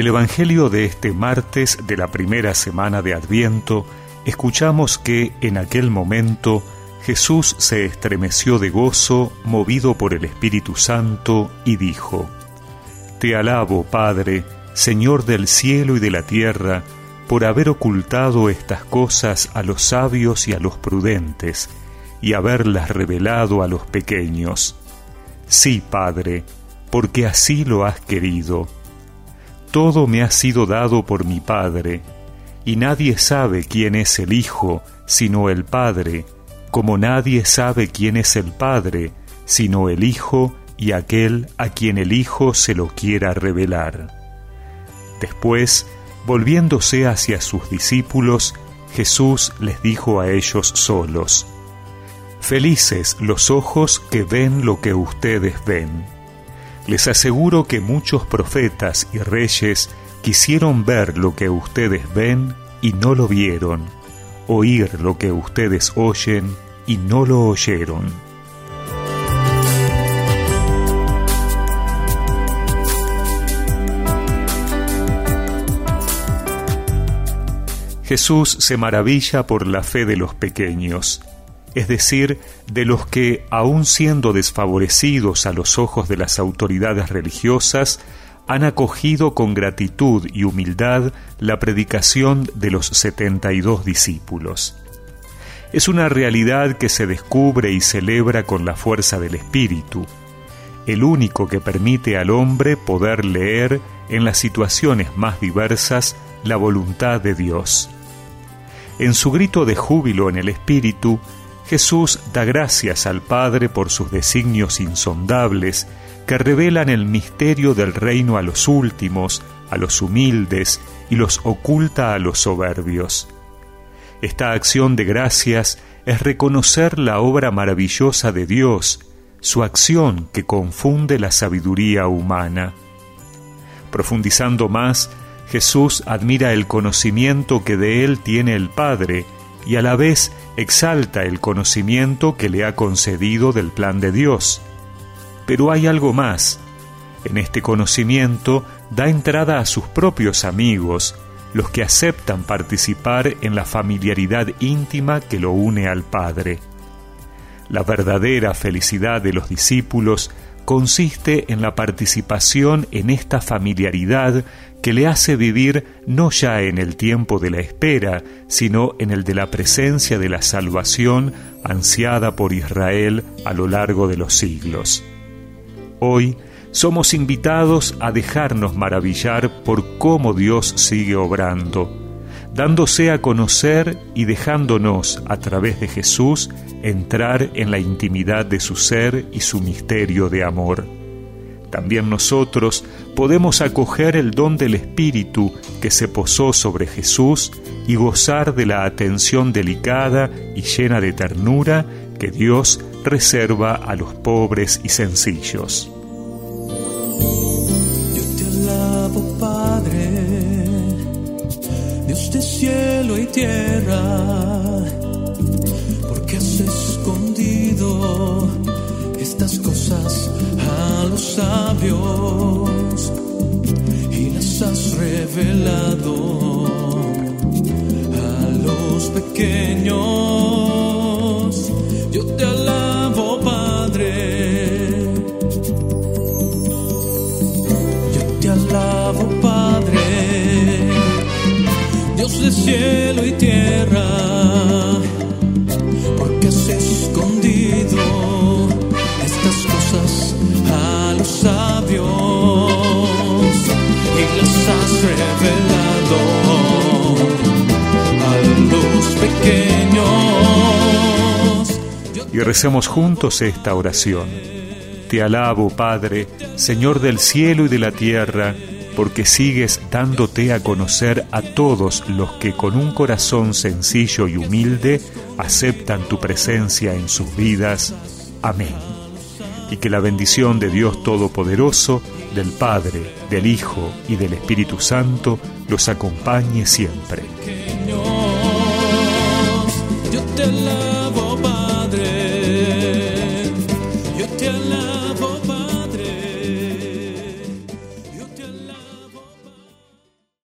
el Evangelio de este martes de la primera semana de Adviento, escuchamos que en aquel momento Jesús se estremeció de gozo, movido por el Espíritu Santo, y dijo, Te alabo, Padre, Señor del cielo y de la tierra, por haber ocultado estas cosas a los sabios y a los prudentes, y haberlas revelado a los pequeños. Sí, Padre, porque así lo has querido. Todo me ha sido dado por mi Padre, y nadie sabe quién es el Hijo sino el Padre, como nadie sabe quién es el Padre sino el Hijo y aquel a quien el Hijo se lo quiera revelar. Después, volviéndose hacia sus discípulos, Jesús les dijo a ellos solos, Felices los ojos que ven lo que ustedes ven. Les aseguro que muchos profetas y reyes quisieron ver lo que ustedes ven y no lo vieron, oír lo que ustedes oyen y no lo oyeron. Jesús se maravilla por la fe de los pequeños es decir, de los que, aun siendo desfavorecidos a los ojos de las autoridades religiosas, han acogido con gratitud y humildad la predicación de los setenta y dos discípulos. Es una realidad que se descubre y celebra con la fuerza del Espíritu, el único que permite al hombre poder leer en las situaciones más diversas la voluntad de Dios. En su grito de júbilo en el Espíritu, Jesús da gracias al Padre por sus designios insondables que revelan el misterio del reino a los últimos, a los humildes y los oculta a los soberbios. Esta acción de gracias es reconocer la obra maravillosa de Dios, su acción que confunde la sabiduría humana. Profundizando más, Jesús admira el conocimiento que de él tiene el Padre y a la vez exalta el conocimiento que le ha concedido del plan de Dios. Pero hay algo más. En este conocimiento da entrada a sus propios amigos, los que aceptan participar en la familiaridad íntima que lo une al Padre. La verdadera felicidad de los discípulos consiste en la participación en esta familiaridad que le hace vivir no ya en el tiempo de la espera, sino en el de la presencia de la salvación ansiada por Israel a lo largo de los siglos. Hoy somos invitados a dejarnos maravillar por cómo Dios sigue obrando, dándose a conocer y dejándonos, a través de Jesús, entrar en la intimidad de su ser y su misterio de amor. También nosotros podemos acoger el don del Espíritu que se posó sobre Jesús y gozar de la atención delicada y llena de ternura que Dios reserva a los pobres y sencillos. Yo te alabo, Padre, Dios de cielo y tierra, sabios y las has revelado a los pequeños. Yo te alabo, Padre. Yo te alabo, Padre. Dios del cielo y tierra. Recemos juntos esta oración. Te alabo, Padre, Señor del cielo y de la tierra, porque sigues dándote a conocer a todos los que con un corazón sencillo y humilde aceptan tu presencia en sus vidas. Amén. Y que la bendición de Dios Todopoderoso, del Padre, del Hijo y del Espíritu Santo los acompañe siempre.